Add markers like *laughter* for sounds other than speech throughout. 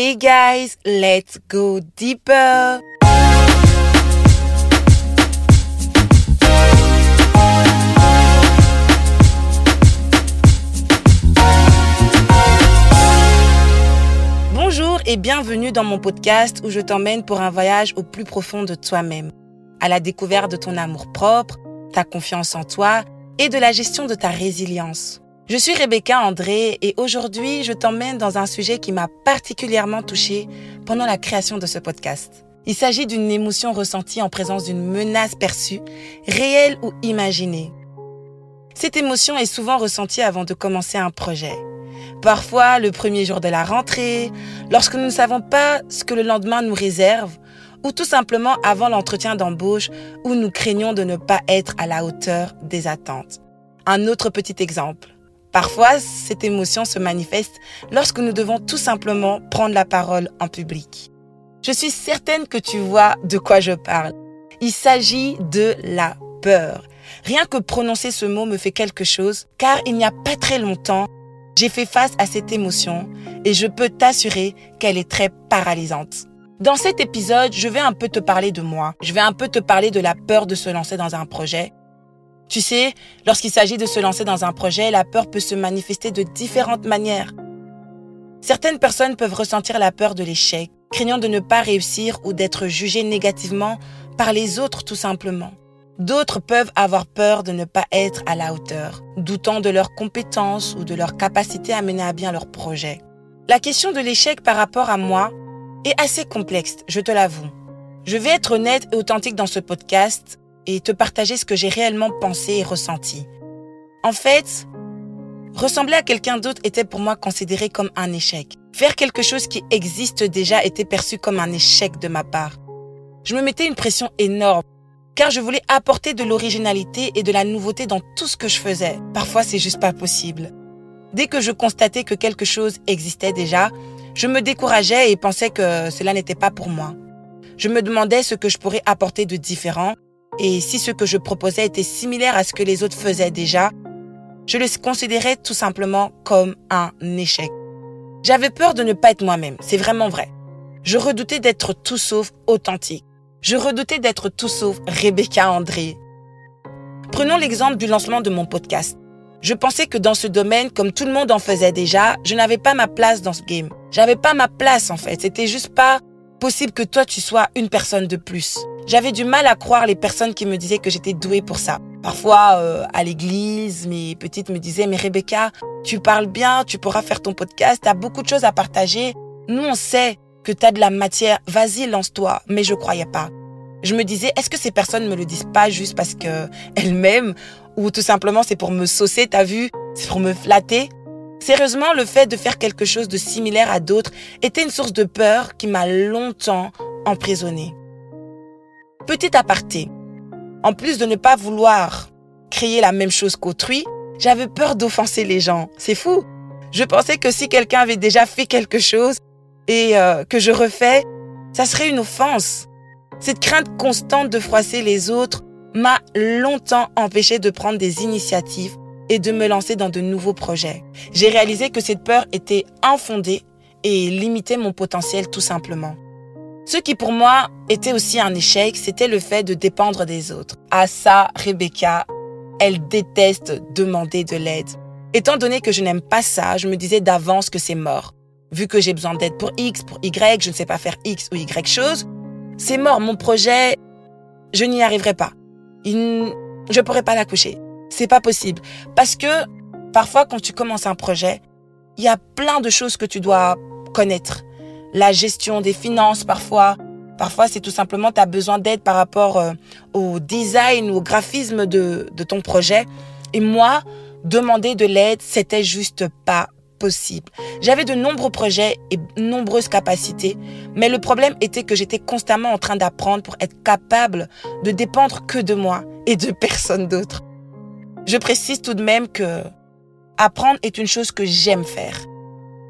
Hey guys, let's go deeper. Bonjour et bienvenue dans mon podcast où je t'emmène pour un voyage au plus profond de toi-même, à la découverte de ton amour propre, ta confiance en toi et de la gestion de ta résilience. Je suis Rebecca André et aujourd'hui, je t'emmène dans un sujet qui m'a particulièrement touchée pendant la création de ce podcast. Il s'agit d'une émotion ressentie en présence d'une menace perçue, réelle ou imaginée. Cette émotion est souvent ressentie avant de commencer un projet. Parfois le premier jour de la rentrée, lorsque nous ne savons pas ce que le lendemain nous réserve, ou tout simplement avant l'entretien d'embauche où nous craignons de ne pas être à la hauteur des attentes. Un autre petit exemple. Parfois, cette émotion se manifeste lorsque nous devons tout simplement prendre la parole en public. Je suis certaine que tu vois de quoi je parle. Il s'agit de la peur. Rien que prononcer ce mot me fait quelque chose, car il n'y a pas très longtemps, j'ai fait face à cette émotion et je peux t'assurer qu'elle est très paralysante. Dans cet épisode, je vais un peu te parler de moi. Je vais un peu te parler de la peur de se lancer dans un projet tu sais, lorsqu'il s'agit de se lancer dans un projet, la peur peut se manifester de différentes manières. Certaines personnes peuvent ressentir la peur de l'échec, craignant de ne pas réussir ou d'être jugées négativement par les autres tout simplement. D'autres peuvent avoir peur de ne pas être à la hauteur, doutant de leurs compétences ou de leur capacité à mener à bien leur projet. La question de l'échec par rapport à moi est assez complexe, je te l'avoue. Je vais être honnête et authentique dans ce podcast et te partager ce que j'ai réellement pensé et ressenti. En fait, ressembler à quelqu'un d'autre était pour moi considéré comme un échec. Faire quelque chose qui existe déjà était perçu comme un échec de ma part. Je me mettais une pression énorme car je voulais apporter de l'originalité et de la nouveauté dans tout ce que je faisais. Parfois, c'est juste pas possible. Dès que je constatais que quelque chose existait déjà, je me décourageais et pensais que cela n'était pas pour moi. Je me demandais ce que je pourrais apporter de différent et si ce que je proposais était similaire à ce que les autres faisaient déjà, je le considérais tout simplement comme un échec. J'avais peur de ne pas être moi-même, c'est vraiment vrai. Je redoutais d'être tout sauf authentique. Je redoutais d'être tout sauf Rebecca André. Prenons l'exemple du lancement de mon podcast. Je pensais que dans ce domaine, comme tout le monde en faisait déjà, je n'avais pas ma place dans ce game. J'avais pas ma place en fait. C'était juste pas possible que toi tu sois une personne de plus. J'avais du mal à croire les personnes qui me disaient que j'étais douée pour ça. Parfois, euh, à l'église, mes petites me disaient, mais Rebecca, tu parles bien, tu pourras faire ton podcast, tu as beaucoup de choses à partager. Nous, on sait que tu as de la matière, vas-y, lance-toi. Mais je croyais pas. Je me disais, est-ce que ces personnes me le disent pas juste parce que *laughs* elles m'aiment ou tout simplement c'est pour me saucer, t'as vu, c'est pour me flatter? Sérieusement, le fait de faire quelque chose de similaire à d'autres était une source de peur qui m'a longtemps emprisonnée. Petit aparté. En plus de ne pas vouloir créer la même chose qu'autrui, j'avais peur d'offenser les gens. C'est fou. Je pensais que si quelqu'un avait déjà fait quelque chose et euh, que je refais, ça serait une offense. Cette crainte constante de froisser les autres m'a longtemps empêché de prendre des initiatives et de me lancer dans de nouveaux projets. J'ai réalisé que cette peur était infondée et limitait mon potentiel tout simplement. Ce qui pour moi était aussi un échec, c'était le fait de dépendre des autres. À ça, Rebecca, elle déteste demander de l'aide. Étant donné que je n'aime pas ça, je me disais d'avance que c'est mort. Vu que j'ai besoin d'aide pour X, pour Y, je ne sais pas faire X ou Y chose, c'est mort. Mon projet, je n'y arriverai pas. Je je pourrai pas l'accoucher. C'est pas possible. Parce que parfois, quand tu commences un projet, il y a plein de choses que tu dois connaître la gestion des finances parfois. Parfois, c'est tout simplement, tu as besoin d'aide par rapport euh, au design ou au graphisme de, de ton projet. Et moi, demander de l'aide, c'était juste pas possible. J'avais de nombreux projets et nombreuses capacités, mais le problème était que j'étais constamment en train d'apprendre pour être capable de dépendre que de moi et de *laughs* personne d'autre. Je précise tout de même que apprendre est une chose que j'aime faire.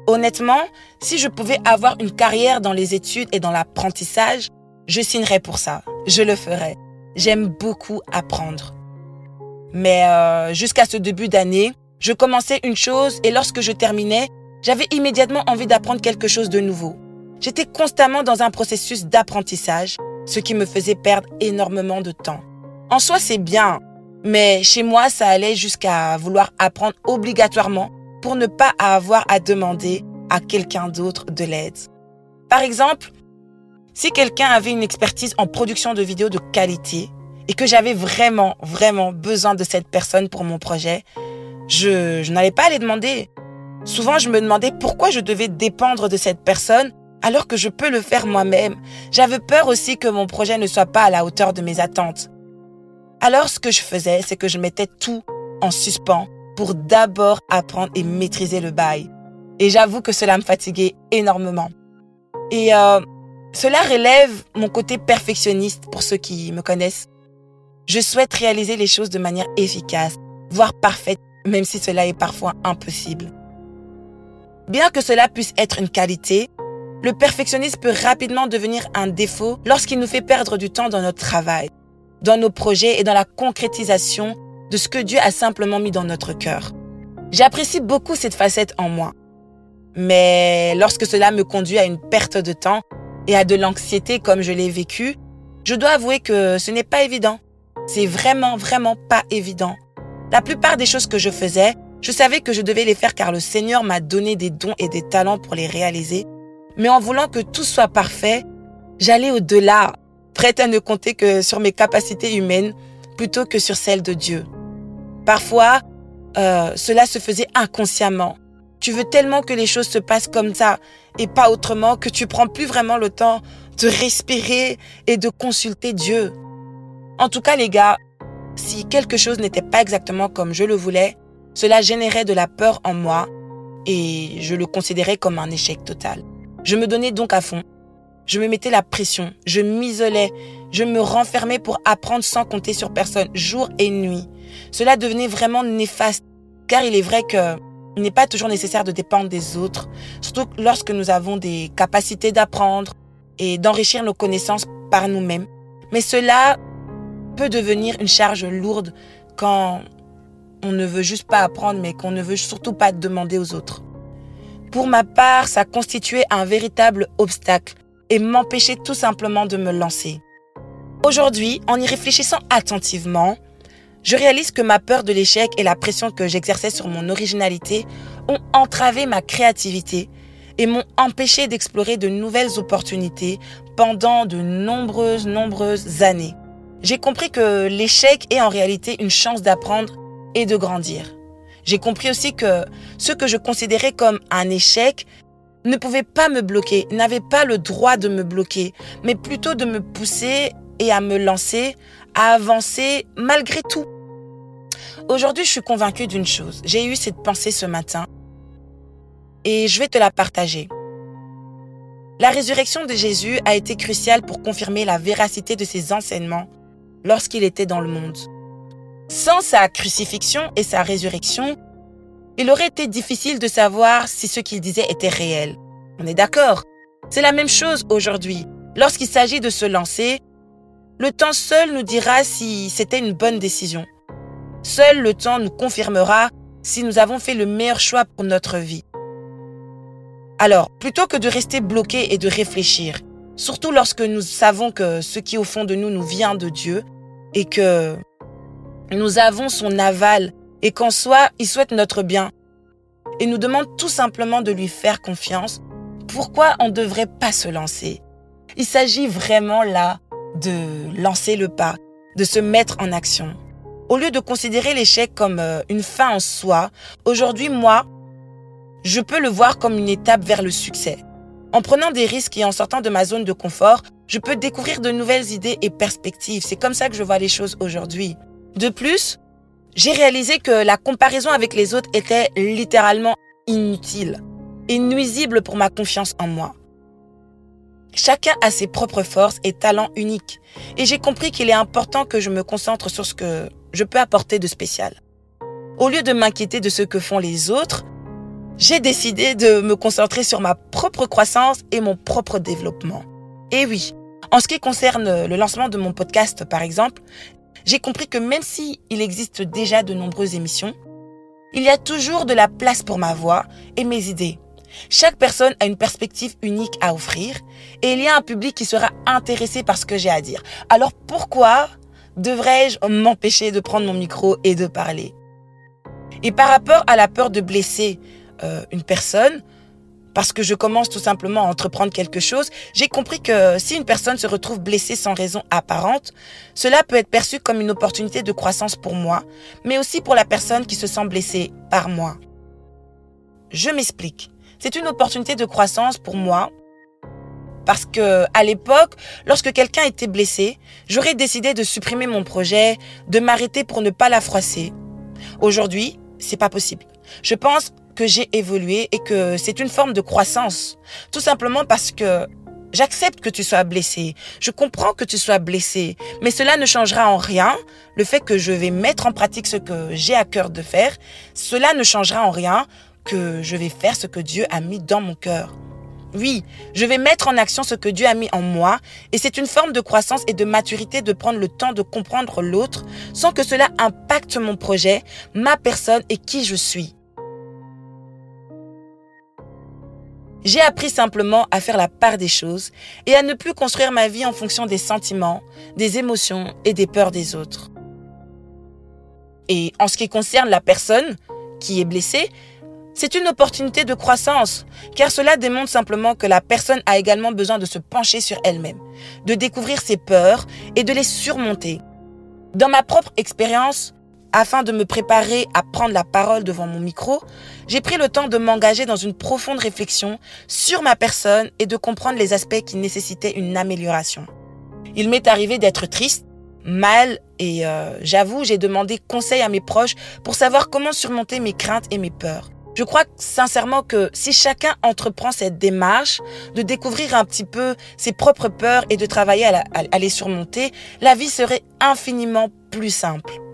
Honnêtement, si je pouvais avoir une carrière dans les études et dans l'apprentissage, je signerais pour ça. Je le ferais. J'aime beaucoup apprendre. Mais euh, jusqu'à ce début d'année, je commençais une chose et lorsque je terminais, j'avais immédiatement envie d'apprendre quelque chose de nouveau. J'étais constamment dans un processus d'apprentissage, ce qui me faisait perdre énormément de temps. En soi, c'est bien, mais chez moi, ça allait jusqu'à vouloir apprendre obligatoirement pour ne pas avoir à demander à quelqu'un d'autre de l'aide. Par exemple, si quelqu'un avait une expertise en production de vidéos de qualité et que j'avais vraiment, vraiment besoin de cette personne pour mon projet, je, n'allais pas aller demander. Souvent, je me demandais pourquoi je devais dépendre de cette personne alors que je peux le faire moi-même. J'avais peur aussi que mon projet ne soit pas à la hauteur de mes attentes. Alors, ce que je faisais, c'est que je mettais tout en suspens pour d'abord apprendre et maîtriser le bail. Et j'avoue que cela me fatiguait énormément. Et euh, cela relève mon côté perfectionniste pour ceux qui me connaissent. Je souhaite réaliser les choses de manière efficace, voire parfaite, même si cela est parfois impossible. Bien que cela puisse être une qualité, le perfectionnisme peut rapidement devenir un défaut lorsqu'il nous fait perdre du temps dans notre travail, dans nos projets et dans la concrétisation de ce que Dieu a simplement mis dans notre cœur. J'apprécie beaucoup cette facette en moi. Mais lorsque cela me conduit à une perte de temps et à de l'anxiété comme je l'ai vécu, je dois avouer que ce n'est pas évident. C'est vraiment, vraiment pas évident. La plupart des choses que je faisais, je savais que je devais les faire car le Seigneur m'a donné des dons et des talents pour les réaliser. Mais en voulant que tout soit parfait, j'allais au-delà, prête à ne compter que sur mes capacités humaines plutôt que sur celles de Dieu. Parfois, euh, cela se faisait inconsciemment. Tu veux tellement que les choses se passent comme ça et pas autrement que tu prends plus vraiment le temps de respirer et de consulter Dieu. En tout cas, les gars, si quelque chose n'était pas exactement comme je le voulais, cela générait de la peur en moi et je le considérais comme un échec total. Je me donnais donc à fond. Je me mettais la pression, je m'isolais, je me renfermais pour apprendre sans compter sur personne, jour et nuit. Cela devenait vraiment néfaste, car il est vrai que il n'est pas toujours nécessaire de dépendre des autres, surtout lorsque nous avons des capacités d'apprendre et d'enrichir nos connaissances par nous-mêmes. Mais cela peut devenir une charge lourde quand on ne veut juste pas apprendre, mais qu'on ne veut surtout pas demander aux autres. Pour ma part, ça constituait un véritable obstacle et m'empêchait tout simplement de me lancer. Aujourd'hui, en y réfléchissant attentivement, je réalise que ma peur de l'échec et la pression que j'exerçais sur mon originalité ont entravé ma créativité et m'ont empêché d'explorer de nouvelles opportunités pendant de nombreuses, nombreuses années. J'ai compris que l'échec est en réalité une chance d'apprendre et de grandir. J'ai compris aussi que ce que je considérais comme un échec ne pouvait pas me bloquer, n'avait pas le droit de me bloquer, mais plutôt de me pousser et à me lancer, à avancer malgré tout. Aujourd'hui, je suis convaincue d'une chose. J'ai eu cette pensée ce matin et je vais te la partager. La résurrection de Jésus a été cruciale pour confirmer la véracité de ses enseignements lorsqu'il était dans le monde. Sans sa crucifixion et sa résurrection, il aurait été difficile de savoir si ce qu'il disait était réel. On est d'accord C'est la même chose aujourd'hui. Lorsqu'il s'agit de se lancer, le temps seul nous dira si c'était une bonne décision. Seul le temps nous confirmera si nous avons fait le meilleur choix pour notre vie. Alors, plutôt que de rester bloqué et de réfléchir, surtout lorsque nous savons que ce qui au fond de nous nous vient de Dieu et que nous avons son aval et qu'en soi, il souhaite notre bien et nous demande tout simplement de lui faire confiance, pourquoi on ne devrait pas se lancer? Il s'agit vraiment là de lancer le pas, de se mettre en action. Au lieu de considérer l'échec comme euh, une fin en soi, aujourd'hui, moi, je peux le voir comme une étape vers le succès. En prenant des risques et en sortant de ma zone de confort, je peux découvrir de nouvelles idées et perspectives. C'est comme ça que je vois les choses aujourd'hui. De plus, j'ai réalisé que la comparaison avec les autres était littéralement inutile et nuisible pour ma confiance en moi. Chacun a ses propres forces et talents uniques. Et j'ai compris qu'il est important que je me concentre sur ce que je peux apporter de spécial. Au lieu de m'inquiéter de ce que font les autres, j'ai décidé de me concentrer sur ma propre croissance et mon propre développement. Et oui, en ce qui concerne le lancement de mon podcast, par exemple, j'ai compris que même s'il existe déjà de nombreuses émissions, il y a toujours de la place pour ma voix et mes idées. Chaque personne a une perspective unique à offrir et il y a un public qui sera intéressé par ce que j'ai à dire. Alors pourquoi devrais-je m'empêcher de prendre mon micro et de parler? Et par rapport à la peur de blesser euh, une personne, parce que je commence tout simplement à entreprendre quelque chose, j'ai compris que si une personne se retrouve blessée sans raison apparente, cela peut être perçu comme une opportunité de croissance pour moi, mais aussi pour la personne qui se sent blessée par moi. Je m'explique. C'est une opportunité de croissance pour moi parce que à l'époque, lorsque quelqu'un était blessé, j'aurais décidé de supprimer mon projet, de m'arrêter pour ne pas la froisser. Aujourd'hui, c'est pas possible. Je pense que j'ai évolué et que c'est une forme de croissance. Tout simplement parce que j'accepte que tu sois blessé. Je comprends que tu sois blessé. Mais cela ne changera en rien le fait que je vais mettre en pratique ce que j'ai à cœur de faire. Cela ne changera en rien que je vais faire ce que Dieu a mis dans mon cœur. Oui, je vais mettre en action ce que Dieu a mis en moi et c'est une forme de croissance et de maturité de prendre le temps de comprendre l'autre sans que cela impacte mon projet, ma personne et qui je suis. J'ai appris simplement à faire la part des choses et à ne plus construire ma vie en fonction des sentiments, des émotions et des peurs des autres. Et en ce qui concerne la personne qui est blessée, c'est une opportunité de croissance, car cela démontre simplement que la personne a également besoin de se pencher sur elle-même, de découvrir ses peurs et de les surmonter. Dans ma propre expérience, afin de me préparer à prendre la parole devant mon micro, j'ai pris le temps de m'engager dans une profonde réflexion sur ma personne et de comprendre les aspects qui nécessitaient une amélioration. Il m'est arrivé d'être triste, mal et euh, j'avoue, j'ai demandé conseil à mes proches pour savoir comment surmonter mes craintes et mes peurs. Je crois sincèrement que si chacun entreprend cette démarche de découvrir un petit peu ses propres peurs et de travailler à les surmonter, la vie serait infiniment plus simple.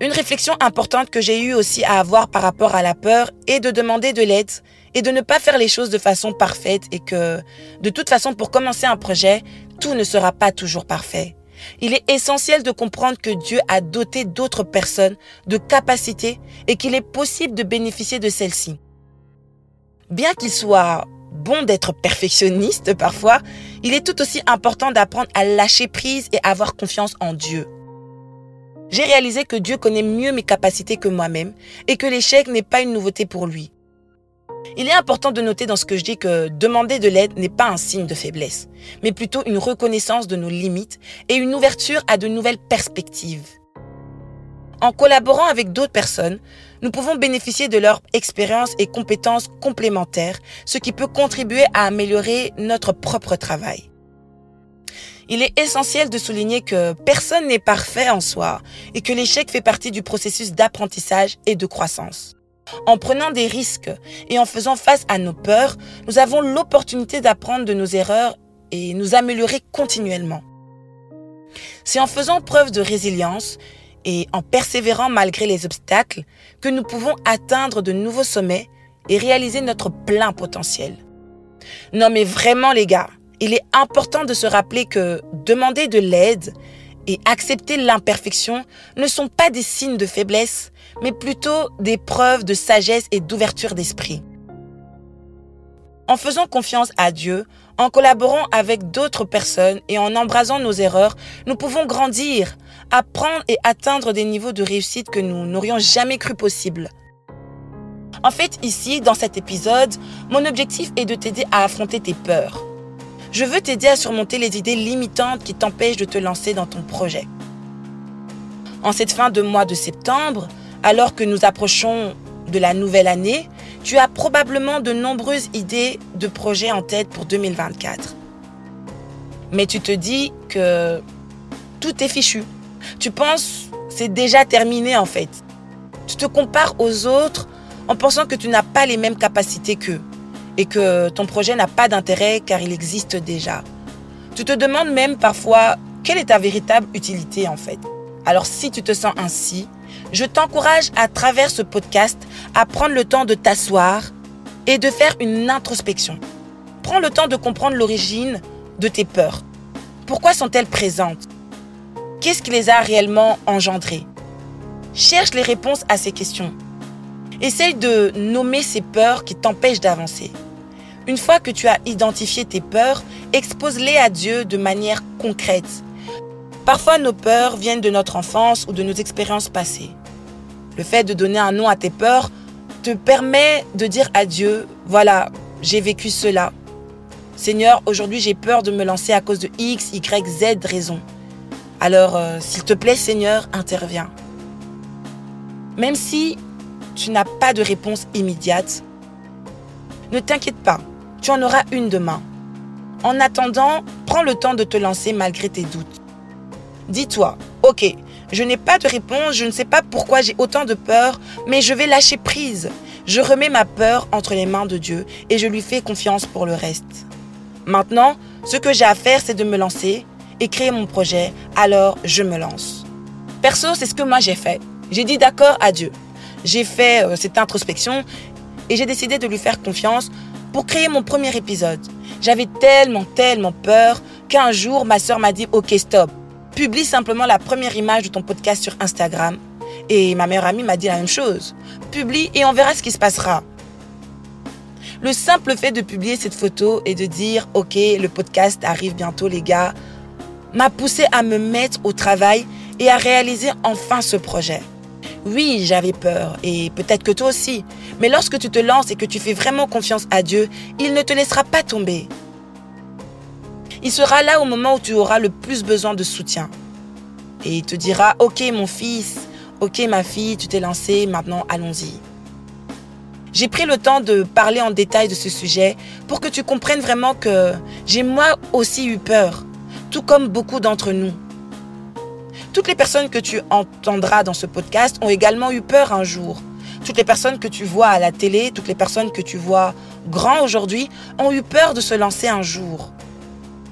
Une réflexion importante que j'ai eu aussi à avoir par rapport à la peur est de demander de l'aide et de ne pas faire les choses de façon parfaite et que, de toute façon, pour commencer un projet, tout ne sera pas toujours parfait. Il est essentiel de comprendre que Dieu a doté d'autres personnes de capacités et qu'il est possible de bénéficier de celles-ci. Bien qu'il soit bon d'être perfectionniste parfois, il est tout aussi important d'apprendre à lâcher prise et avoir confiance en Dieu. J'ai réalisé que Dieu connaît mieux mes capacités que moi-même et que l'échec n'est pas une nouveauté pour lui. Il est important de noter dans ce que je dis que demander de l'aide n'est pas un signe de faiblesse, mais plutôt une reconnaissance de nos limites et une ouverture à de nouvelles perspectives. En collaborant avec d'autres personnes, nous pouvons bénéficier de leur expérience et compétences complémentaires, ce qui peut contribuer à améliorer notre propre travail il est essentiel de souligner que personne n'est parfait en soi et que l'échec fait partie du processus d'apprentissage et de croissance. En prenant des risques et en faisant face à nos peurs, nous avons l'opportunité d'apprendre de nos erreurs et nous améliorer continuellement. C'est en faisant preuve de résilience et en persévérant malgré les obstacles que nous pouvons atteindre de nouveaux sommets et réaliser notre plein potentiel. Non mais vraiment les gars, il est important de se rappeler que demander de l'aide et accepter l'imperfection ne sont pas des signes de faiblesse, mais plutôt des preuves de sagesse et d'ouverture d'esprit. En faisant confiance à Dieu, en collaborant avec d'autres personnes et en embrasant nos erreurs, nous pouvons grandir, apprendre et atteindre des niveaux de réussite que nous n'aurions jamais cru possible. En fait, ici, dans cet épisode, mon objectif est de t'aider à affronter tes peurs je veux t'aider à surmonter les idées limitantes qui t'empêchent de te lancer dans ton projet. En cette fin de mois de septembre, alors que nous approchons de la nouvelle année, tu as probablement de nombreuses idées de projets en tête pour 2024. Mais tu te dis que tout est fichu. Tu penses c'est déjà terminé en fait. Tu te compares aux autres en pensant que tu n'as pas les mêmes capacités qu'eux et que ton projet n'a pas d'intérêt car il existe déjà. Tu te demandes même parfois quelle est ta véritable utilité en fait? Alors si tu te sens ainsi, je t'encourage à travers ce podcast à prendre le temps de t'asseoir et de faire une introspection. Prends le temps de comprendre l'origine de tes peurs. Pourquoi sont-elles présentes? Qu'est-ce qui les a réellement engendrées? Cherche les réponses à ces questions. Essaye de nommer ces peurs qui t'empêchent d'avancer. Une fois que tu as identifié tes peurs, expose-les à Dieu de manière concrète. Parfois, nos peurs viennent de notre enfance ou de nos expériences passées. Le fait de donner un nom à tes peurs te permet de dire à Dieu, voilà, j'ai vécu cela. Seigneur, aujourd'hui j'ai peur de me lancer à cause de X, Y, Z raisons. Alors, euh, s'il te plaît, Seigneur, interviens. Même si tu n'as pas de réponse immédiate, ne t'inquiète pas, tu en auras une demain. En attendant, prends le temps de te lancer malgré tes doutes. Dis-toi, ok, je n'ai pas de réponse, je ne sais pas pourquoi j'ai autant de peur, mais je vais lâcher prise. Je remets ma peur entre les mains de Dieu et je lui fais confiance pour le reste. Maintenant, ce que j'ai à faire, c'est de me lancer et créer mon projet, alors je me lance. Perso, c'est ce que moi j'ai fait. J'ai dit d'accord à Dieu. J'ai fait euh, cette introspection et j'ai décidé de lui faire confiance pour créer mon premier épisode. J'avais tellement, tellement peur qu'un jour, ma soeur m'a dit, OK, stop. Publie simplement la première image de ton podcast sur Instagram. Et ma meilleure amie m'a dit la même chose. Publie et on verra ce qui se passera. Le simple fait de publier cette photo et de dire, OK, le podcast arrive bientôt les gars, m'a poussé à me mettre au travail et à réaliser enfin ce projet. Oui, j'avais peur, et peut-être que toi aussi. Mais lorsque tu te lances et que tu fais vraiment confiance à Dieu, il ne te laissera pas tomber. Il sera là au moment où tu auras le plus besoin de soutien. Et il te dira, ok mon fils, ok ma fille, tu t'es lancé, maintenant allons-y. J'ai pris le temps de parler en détail de ce sujet pour que tu comprennes vraiment que j'ai moi aussi eu peur, tout comme beaucoup d'entre nous. Toutes les personnes que tu entendras dans ce podcast ont également eu peur un jour. Toutes les personnes que tu vois à la télé, toutes les personnes que tu vois grands aujourd'hui, ont eu peur de se lancer un jour.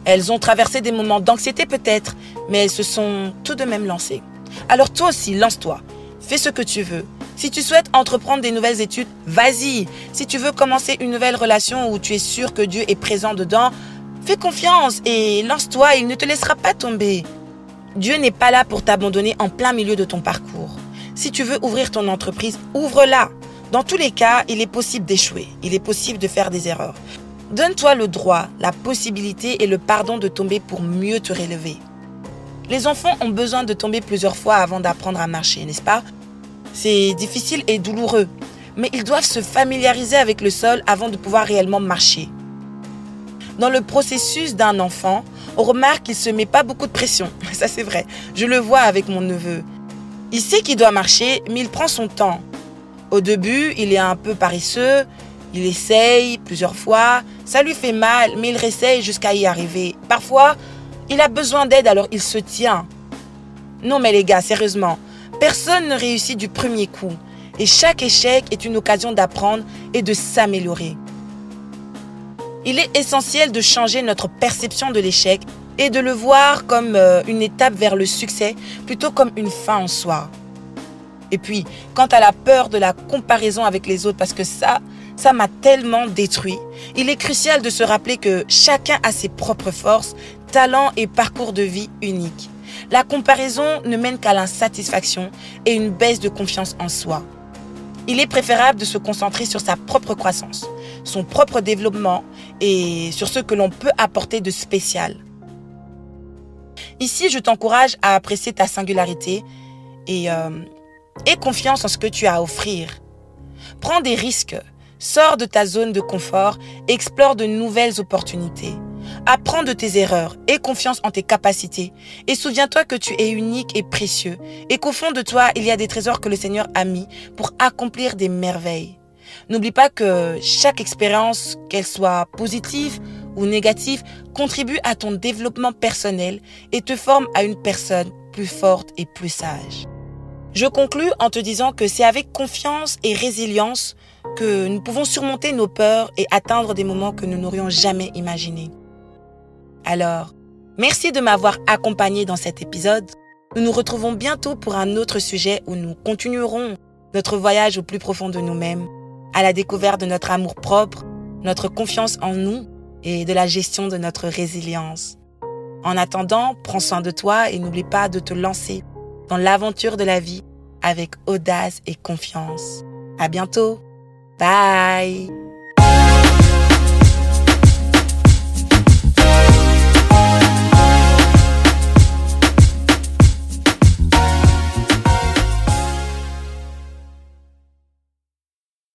Elles ont traversé des moments d'anxiété peut-être, mais elles se sont tout de même lancées. Alors toi aussi, lance-toi. Fais ce que tu veux. Si tu souhaites entreprendre des nouvelles études, vas-y. Si tu veux commencer une nouvelle relation où tu es sûr que Dieu est présent dedans, fais confiance et lance-toi, il ne te laissera pas tomber. Dieu n'est pas là pour t'abandonner en plein milieu de ton parcours. Si tu veux ouvrir ton entreprise, ouvre-la. Dans tous les cas, il est possible d'échouer. Il est possible de faire des erreurs. Donne-toi le droit, la possibilité et le pardon de tomber pour mieux te relever. Les enfants ont besoin de tomber plusieurs fois avant d'apprendre à marcher, n'est-ce pas? C'est difficile et douloureux, mais ils doivent se familiariser avec le sol avant de pouvoir réellement marcher. Dans le processus d'un enfant, on remarque qu'il ne se met pas beaucoup de pression. *laughs* Ça c'est vrai. Je le vois avec mon neveu. Il sait qu'il doit marcher, mais il prend son temps. Au début, il est un peu paresseux. Il essaye plusieurs fois. Ça lui fait mal, mais il réessaye jusqu'à y arriver. Parfois, il a besoin d'aide, alors il se tient. Non mais les gars, sérieusement, personne ne réussit du premier coup. Et chaque échec est une occasion d'apprendre et de s'améliorer. Il est essentiel de changer notre perception de l'échec et de le voir comme euh, une étape vers le succès plutôt comme une fin en soi. Et puis, quant à la peur de la comparaison avec les autres, parce que ça, ça m'a tellement détruit, il est crucial de se rappeler que chacun a ses propres forces, talents et parcours de vie uniques. La comparaison ne mène qu'à l'insatisfaction et une baisse de confiance en soi. Il est préférable de se concentrer sur sa propre croissance, son propre développement et sur ce que l'on peut apporter de spécial. Ici, je t'encourage à apprécier ta singularité et euh, aie confiance en ce que tu as à offrir. Prends des risques, sors de ta zone de confort, explore de nouvelles opportunités. Apprends de tes erreurs, aie confiance en tes capacités et souviens-toi que tu es unique et précieux et qu'au fond de toi, il y a des trésors que le Seigneur a mis pour accomplir des merveilles. N'oublie pas que chaque expérience, qu'elle soit positive ou négative, contribue à ton développement personnel et te forme à une personne plus forte et plus sage. Je conclus en te disant que c'est avec confiance et résilience que nous pouvons surmonter nos peurs et atteindre des moments que nous n'aurions jamais imaginés. Alors, merci de m'avoir accompagné dans cet épisode. Nous nous retrouvons bientôt pour un autre sujet où nous continuerons notre voyage au plus profond de nous-mêmes à la découverte de notre amour propre, notre confiance en nous et de la gestion de notre résilience. En attendant, prends soin de toi et n'oublie pas de te lancer dans l'aventure de la vie avec audace et confiance. À bientôt. Bye!